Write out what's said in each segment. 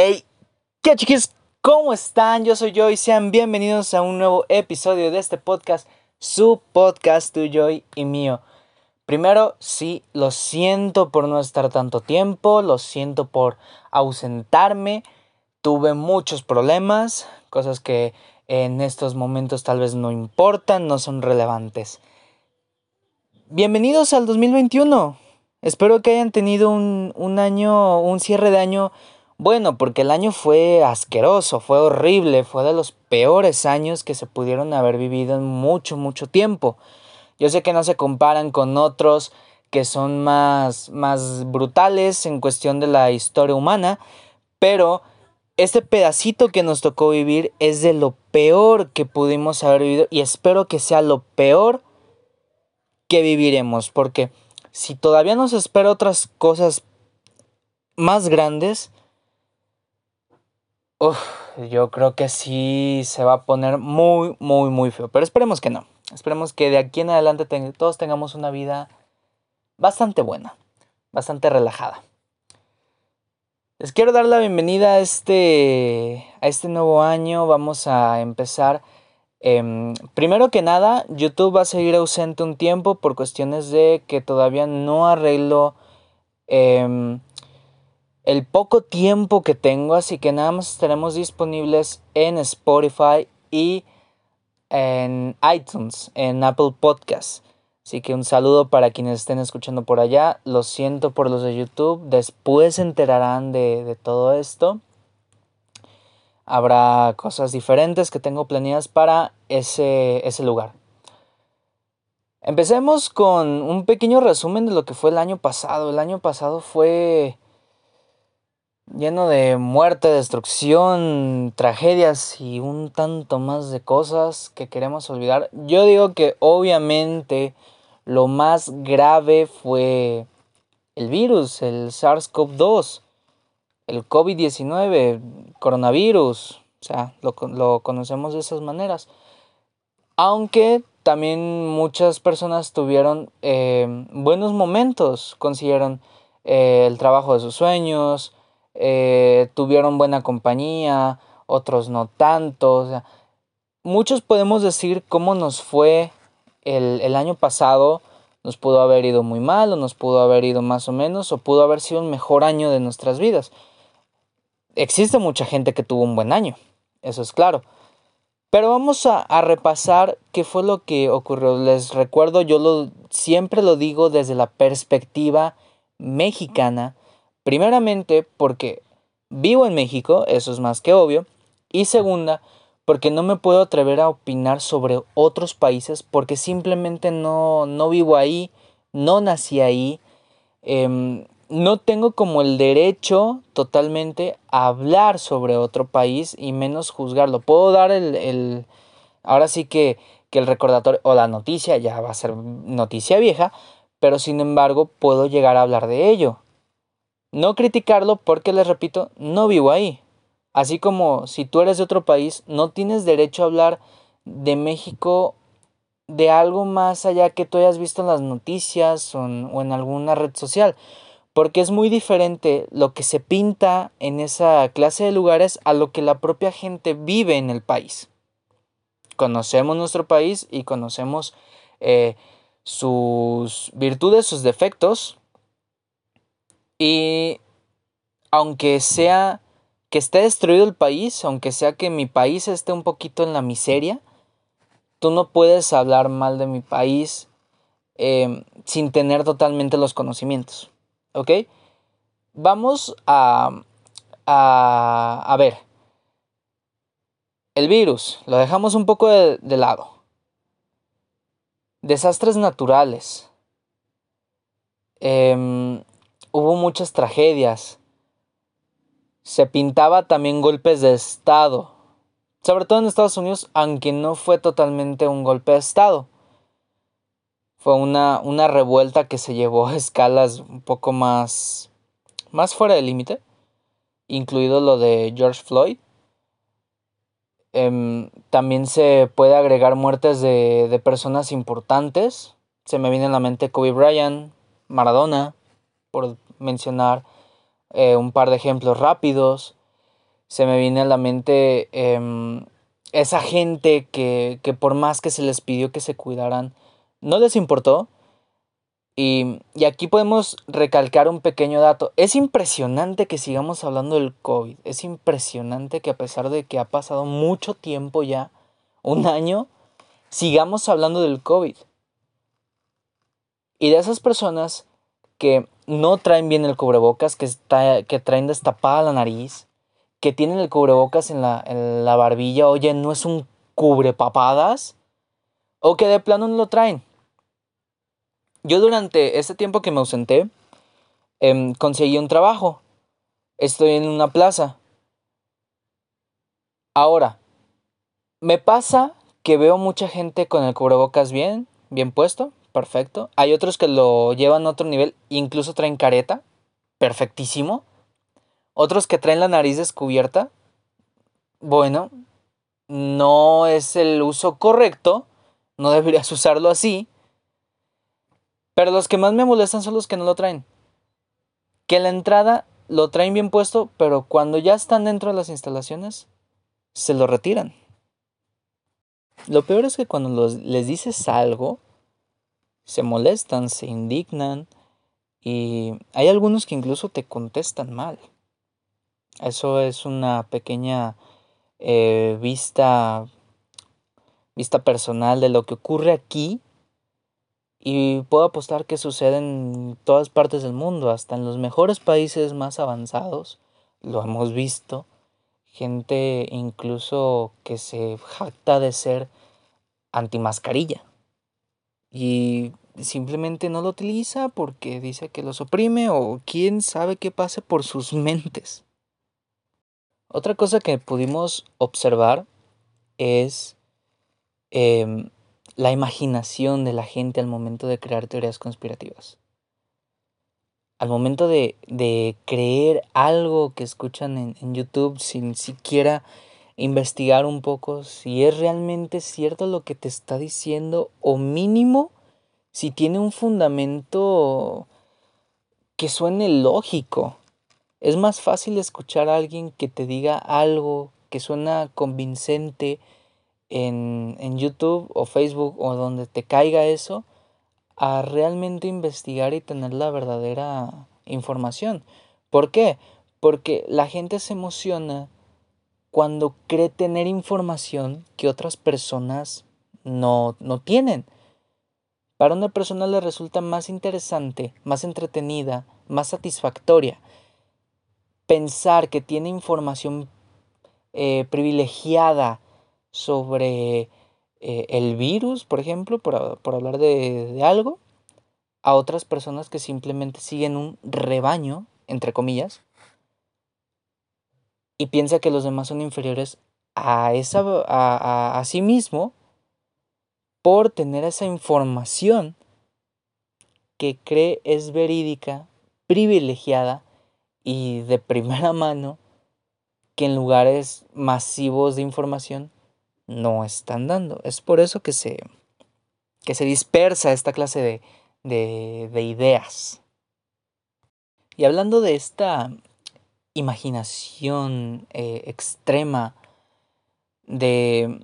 Hey, ¿qué chiquis? ¿Cómo están? Yo soy Joy. Sean bienvenidos a un nuevo episodio de este podcast, su podcast, tu Joy y mío. Primero, sí, lo siento por no estar tanto tiempo, lo siento por ausentarme. Tuve muchos problemas, cosas que en estos momentos tal vez no importan, no son relevantes. Bienvenidos al 2021. Espero que hayan tenido un, un año, un cierre de año bueno, porque el año fue asqueroso, fue horrible, fue de los peores años que se pudieron haber vivido en mucho, mucho tiempo. Yo sé que no se comparan con otros que son más, más brutales en cuestión de la historia humana, pero este pedacito que nos tocó vivir es de lo peor que pudimos haber vivido y espero que sea lo peor que viviremos, porque si todavía nos espera otras cosas más grandes, Uf, yo creo que sí se va a poner muy, muy, muy feo. Pero esperemos que no. Esperemos que de aquí en adelante todos tengamos una vida bastante buena, bastante relajada. Les quiero dar la bienvenida a este, a este nuevo año. Vamos a empezar. Em, primero que nada, YouTube va a seguir ausente un tiempo por cuestiones de que todavía no arreglo em, el poco tiempo que tengo, así que nada más estaremos disponibles en Spotify y en iTunes, en Apple Podcasts. Así que un saludo para quienes estén escuchando por allá. Lo siento por los de YouTube. Después se enterarán de, de todo esto. Habrá cosas diferentes que tengo planeadas para ese, ese lugar. Empecemos con un pequeño resumen de lo que fue el año pasado. El año pasado fue lleno de muerte, destrucción, tragedias y un tanto más de cosas que queremos olvidar. Yo digo que obviamente lo más grave fue el virus, el SARS-CoV-2, el COVID-19, coronavirus, o sea, lo, conocemos de esas maneras. Aunque también muchas personas tuvieron eh, buenos momentos, consiguieron eh, el trabajo de sus sueños, eh, tuvieron buena compañía, otros no tanto. muchos podemos decir cómo nos fue el, el año pasado. Nos pudo haber ido muy mal, o nos pudo haber ido más o menos, o pudo haber sido un mejor año de nuestras vidas. Existe mucha gente que tuvo un buen año, eso es claro. Pero vamos a, a, repasar qué fue lo que ocurrió. Les recuerdo, yo lo, siempre lo digo desde la perspectiva mexicana Primeramente porque vivo en México, eso es más que obvio. Y segunda, porque no me puedo atrever a opinar sobre otros países porque simplemente no, no vivo ahí, no nací ahí. Em, no tengo como el derecho totalmente a hablar sobre otro país y menos juzgarlo. Puedo dar el, el ahora sí que, que el recordatorio o la noticia ya va a ser noticia vieja, pero sin embargo puedo llegar a hablar de ello. No criticarlo porque, les repito, no vivo ahí. Así como si tú eres de otro país, no tienes derecho a hablar de México de algo más allá que tú hayas visto en las noticias o en, alguna red social. Porque es muy diferente lo que se pinta en esa clase de lugares a lo que la propia gente vive en el país. Conocemos nuestro país y conocemos eh, sus virtudes, sus defectos, y aunque sea que esté destruido el país, aunque sea que mi país esté un poquito en la miseria, tú no puedes hablar mal de mi país em, sin tener totalmente los conocimientos. ¿Ok? Vamos a, a, a ver. El virus, lo dejamos un poco de, de lado. Desastres naturales. Eh, hubo muchas tragedias. Se pintaba también golpes de Estado, sobre todo en Estados Unidos, aunque no fue totalmente un golpe de Estado. Fue una, una revuelta que se llevó a escalas un poco más, más fuera del límite, incluido lo de George Floyd. Em, también se puede agregar muertes de, de personas importantes. Se me viene a la mente Kobe Bryant, Maradona, por mencionar eh, un par de ejemplos rápidos. se me viene a la mente em, esa gente que, que por más que se les pidió que se cuidaran, no les importó. Y, y, aquí podemos recalcar un pequeño dato. Es impresionante que sigamos hablando del COVID. Es impresionante que a pesar de que ha pasado mucho tiempo ya, un año, sigamos hablando del COVID. Y de esas personas que no traen bien el cubrebocas, que, está, que traen destapada la nariz, que tienen el cubrebocas en la, en la barbilla, oye, no es un cubrepapadas, o que de plano no lo traen. Yo durante este tiempo que me ausenté, em, conseguí un trabajo. Estoy en una plaza. Ahora, me pasa que veo mucha gente con el cubrebocas bien, bien puesto, perfecto. Hay otros que lo llevan a otro nivel, incluso traen careta, perfectísimo. Otros que traen la nariz descubierta. Bueno, no es el uso correcto. No deberías usarlo así. Pero los que más me molestan son los que no lo traen. Que la entrada lo traen bien puesto, pero cuando ya están dentro de las instalaciones, se lo retiran. Lo peor es que cuando les dices algo, se molestan, se indignan y hay algunos que incluso te contestan mal. Eso es una pequeña eh, vista, vista personal de lo que ocurre aquí. Y puedo apostar que sucede en todas partes del mundo, hasta en los mejores países más avanzados. Lo hemos visto. Gente incluso que se jacta de ser antimascarilla. Y simplemente no lo utiliza porque dice que los oprime o quién sabe qué pase por sus mentes. Otra cosa que pudimos observar es em, la imaginación de la gente al momento de crear teorías conspirativas. Al momento de, creer algo que escuchan en, en YouTube sin siquiera investigar un poco si es realmente cierto lo que te está diciendo o mínimo si tiene un fundamento que suene lógico. Es más fácil escuchar a alguien que te diga algo que suena convincente en, en, YouTube o Facebook o donde te caiga eso, a realmente investigar y tener la verdadera información. ¿Por qué? Porque la gente se emociona cuando cree tener información que otras personas no, no tienen. Para una persona le resulta más interesante, más entretenida, más satisfactoria pensar que tiene información eh, privilegiada sobre eh, el virus, por ejemplo, por, hablar de, de, algo, a otras personas que simplemente siguen un rebaño, entre comillas, y piensa que los demás son inferiores a, esa, a, a sí mismo por tener esa información que cree es verídica, privilegiada y de primera mano que en lugares masivos de información no están dando. Es por eso que se, que se dispersa esta clase de, de, de ideas. Y hablando de esta imaginación eh, extrema de,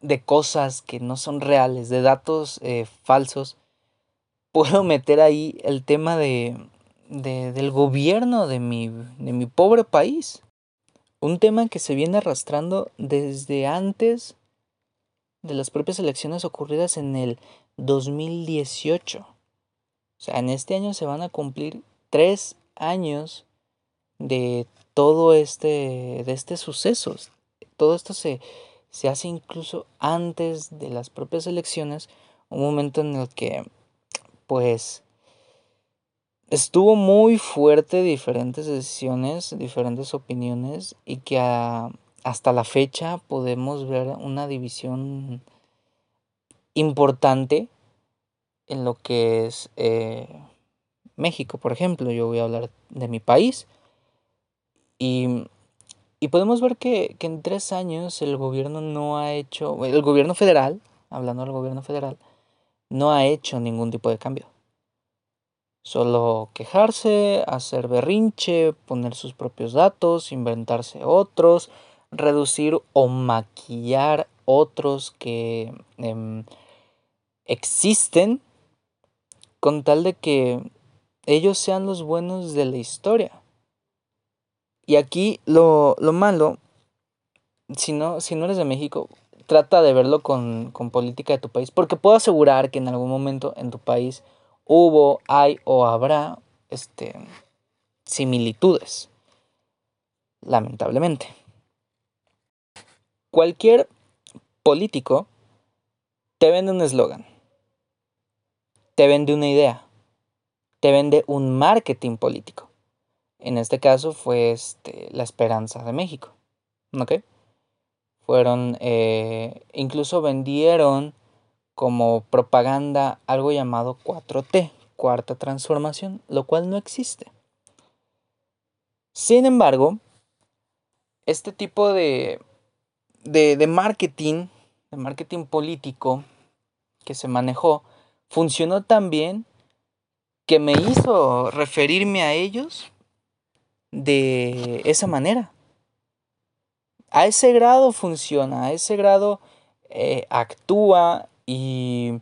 de, cosas que no son reales, de datos eh, falsos, puedo meter ahí el tema de, de, del gobierno de mi, de mi pobre país. Un tema que se viene arrastrando desde antes de las propias elecciones ocurridas en el 2018. O sea, en este año se van a cumplir tres años de todo este, de este sucesos. Todo esto se, se hace incluso antes de las propias elecciones, un momento en el que, pues, estuvo muy fuerte diferentes decisiones, diferentes opiniones y que hasta la fecha podemos ver una división importante en lo que es eh, México, por ejemplo. Yo voy a hablar de mi país y, y podemos ver que, que en tres años el gobierno no ha hecho, el gobierno federal, hablando del gobierno federal, no ha hecho ningún tipo de cambio Solo quejarse, hacer berrinche, poner sus propios datos, inventarse otros, reducir o maquillar otros que em, existen con tal de que ellos sean los buenos de la historia. Y aquí lo, malo, si no, si no eres de México, trata de verlo con, con política de tu país, porque puedo asegurar que en algún momento en tu país hubo, hay o habrá este, similitudes, lamentablemente. Cualquier político te vende un eslogan, te vende una idea, te vende un marketing político. En este caso fue este, la esperanza de México. ¿Ok? Fueron, eh, incluso vendieron como propaganda algo llamado 4T, cuarta transformación, lo cual no existe. Sin embargo, este tipo de, de, de marketing, de marketing político que se manejó, funcionó tan bien que me hizo referirme a ellos de esa manera. A ese grado funciona, a ese grado eh, actúa y,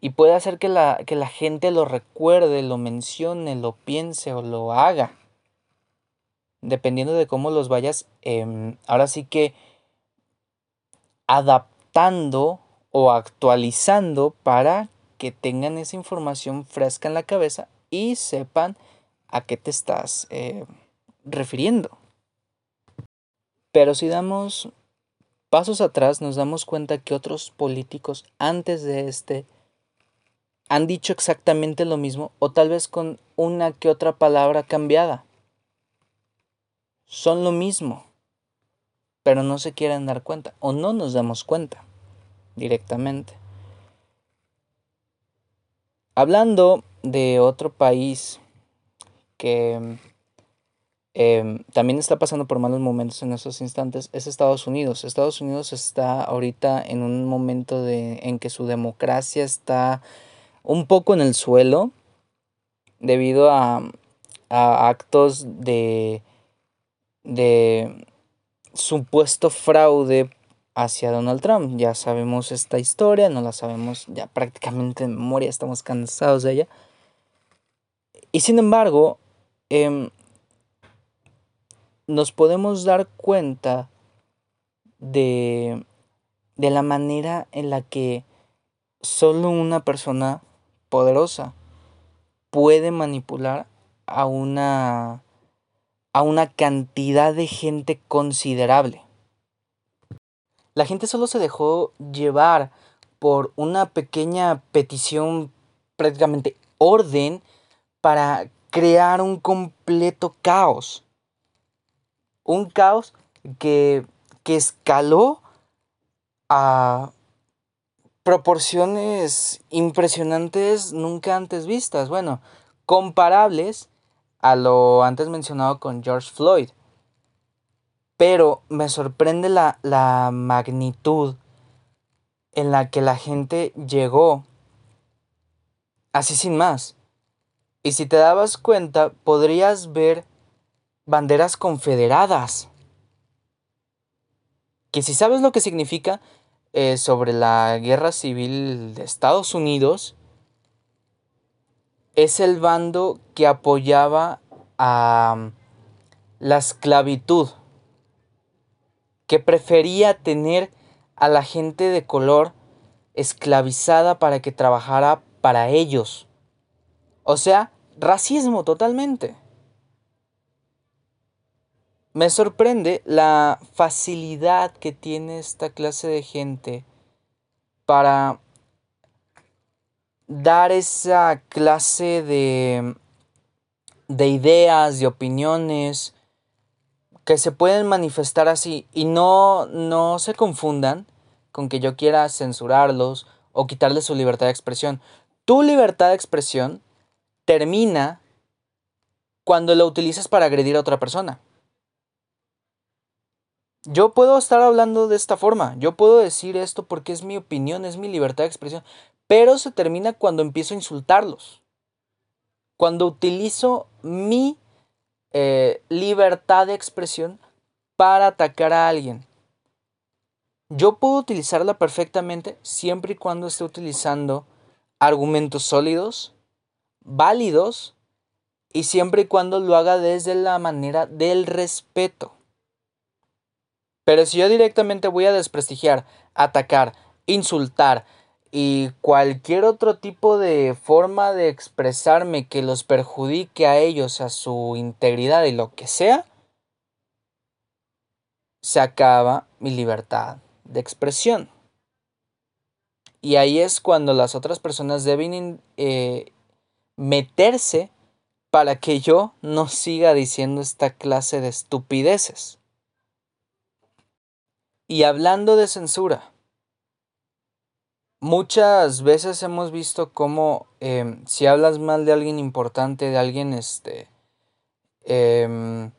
y puede hacer que la, que la, gente lo recuerde, lo mencione, lo piense o lo haga. Dependiendo de cómo los vayas, em, ahora sí que adaptando o actualizando para que tengan esa información fresca en la cabeza y sepan a qué te estás eh, refiriendo. Pero si damos pasos atrás nos damos cuenta que otros políticos antes de este han dicho exactamente lo mismo o tal vez con una que otra palabra cambiada. Son lo mismo, pero no se quieren dar cuenta o no nos damos cuenta directamente. Hablando de otro país que Em, también está pasando por malos momentos en esos instantes es Estados Unidos. Estados Unidos está ahorita en un momento de, en que su democracia está un poco en el suelo debido a, a actos de, de supuesto fraude hacia Donald Trump. Ya sabemos esta historia, no la sabemos ya prácticamente en memoria, estamos cansados de ella. Y sin embargo, eh, nos podemos dar cuenta de, de la manera en la que solo una persona poderosa puede manipular a una a una cantidad de gente considerable. La gente solo se dejó llevar por una pequeña petición, prácticamente orden, para crear un completo caos un caos que, escaló a proporciones impresionantes nunca antes vistas. Bueno, comparables a lo antes mencionado con George Floyd. Pero me sorprende la, la magnitud en la que la gente llegó así sin más. Y si te dabas cuenta, podrías ver banderas confederadas. Que si sabes lo que significa eh, sobre la guerra civil de Estados Unidos, es el bando que apoyaba a mm, la esclavitud, que prefería tener a la gente de color esclavizada para que trabajara para ellos. O sea, racismo totalmente. Me sorprende la facilidad que tiene esta clase de gente para dar esa clase de, de ideas, de opiniones que se pueden manifestar así y no, no se confundan con que yo quiera censurarlos o quitarles su libertad de expresión. Tu libertad de expresión termina cuando la utilizas para agredir a otra persona. Yo puedo estar hablando de esta forma, yo puedo decir esto porque es mi opinión, es mi libertad de expresión, pero se termina cuando empiezo a insultarlos. cuando utilizo mi eh, libertad de expresión para atacar a alguien. Yo puedo utilizarla perfectamente siempre y cuando esté utilizando argumentos sólidos, válidos y siempre y cuando lo haga desde la manera del respeto. Pero si yo directamente voy a desprestigiar, atacar, insultar y cualquier otro tipo de forma de expresarme que los perjudique a ellos, a su integridad y lo que sea, se acaba mi libertad de expresión. Y ahí es cuando las otras personas deben eh, meterse para que yo no siga diciendo esta clase de estupideces. Y hablando de censura, muchas veces hemos visto cómo em, si hablas mal de alguien importante, de alguien este, em,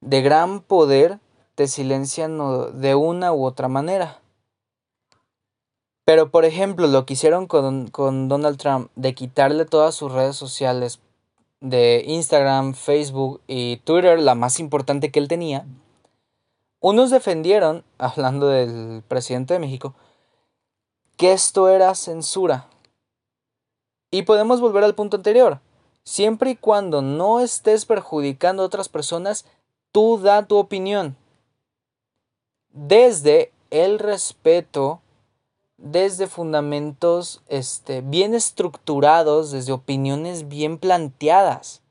de gran poder, te silencian de una u otra manera. Pero por ejemplo, lo que hicieron con, con Donald Trump de quitarle todas sus redes sociales de Instagram, Facebook y Twitter, la más importante que él tenía, unos defendieron, hablando del presidente de México, que esto era censura. Y podemos volver al punto anterior. Siempre y cuando no estés perjudicando a otras personas, tú da tu opinión. Desde el respeto, desde fundamentos este, bien estructurados, desde opiniones bien planteadas.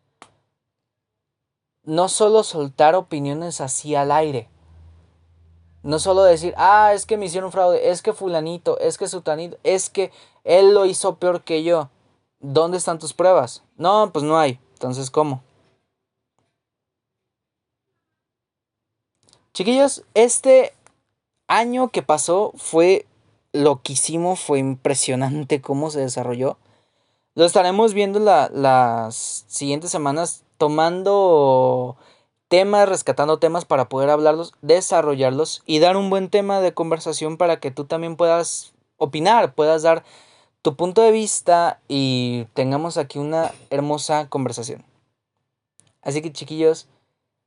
No solo soltar opiniones así al aire. No solo decir, ah, es que me hicieron fraude, es que fulanito, es que sutanito, es que él lo hizo peor que yo. ¿Dónde están tus pruebas? No, pues no hay. Entonces, ¿cómo? Chiquillos, este año que pasó fue loquísimo, fue impresionante cómo se desarrolló. Lo estaremos viendo las siguientes semanas tomando temas, rescatando temas para poder hablarlos, desarrollarlos y dar un buen tema de conversación para que tú también puedas opinar, puedas dar tu punto de vista y tengamos aquí una hermosa conversación. Así que chiquillos,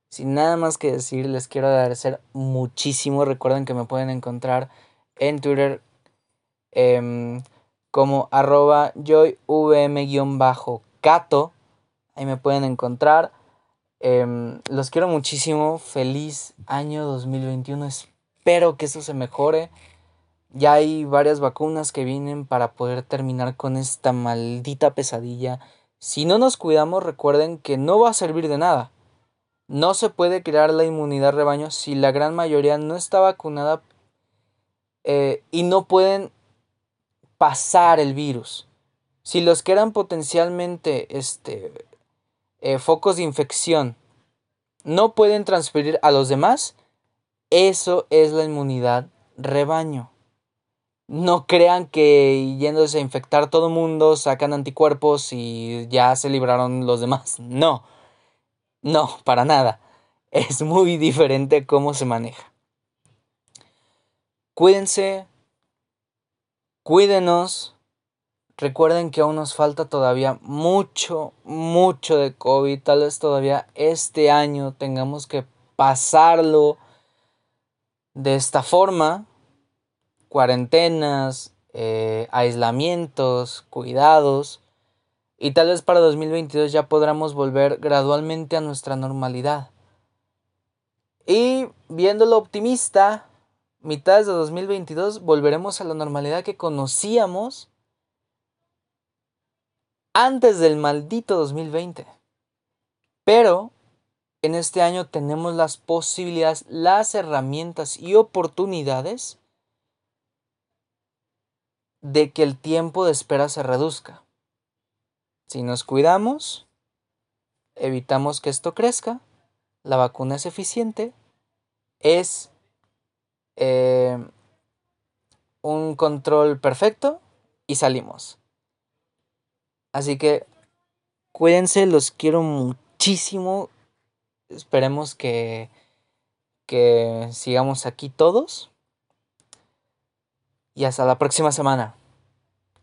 sin nada más que decir, les quiero agradecer muchísimo. Recuerden que me pueden encontrar en Twitter em, como arroba joyvm-cato. Ahí me pueden encontrar. Em, los quiero muchísimo. Feliz año 2021. Espero que eso se mejore. Ya hay varias vacunas que vienen para poder terminar con esta maldita pesadilla. Si no nos cuidamos, recuerden que no va a servir de nada. No se puede crear la inmunidad rebaño si la gran mayoría no está vacunada eh, y no pueden pasar el virus. Si los que eran potencialmente este, eh, focos de infección no pueden transferir a los demás, eso es la inmunidad rebaño. No crean que yéndose a infectar todo el mundo sacan anticuerpos y ya se libraron los demás. No, no, para nada. Es muy diferente cómo se maneja. Cuídense, cuídenos, Recuerden que aún nos falta todavía mucho, mucho de COVID. Tal vez todavía este año tengamos que pasarlo de esta forma. Cuarentenas, eh, aislamientos, cuidados. Y tal vez para 2022 ya podamos volver gradualmente a nuestra normalidad. Y viéndolo optimista, mitades de 2022 volveremos a la normalidad que conocíamos antes del maldito 2020. Pero en este año tenemos las posibilidades, las herramientas y oportunidades de que el tiempo de espera se reduzca. Si nos cuidamos, evitamos que esto crezca, la vacuna es eficiente, es eh, un control perfecto y salimos. Así que cuídense, los quiero muchísimo. Esperemos que, que sigamos aquí todos. Y hasta la próxima semana.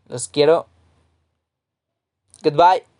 Los quiero. Goodbye.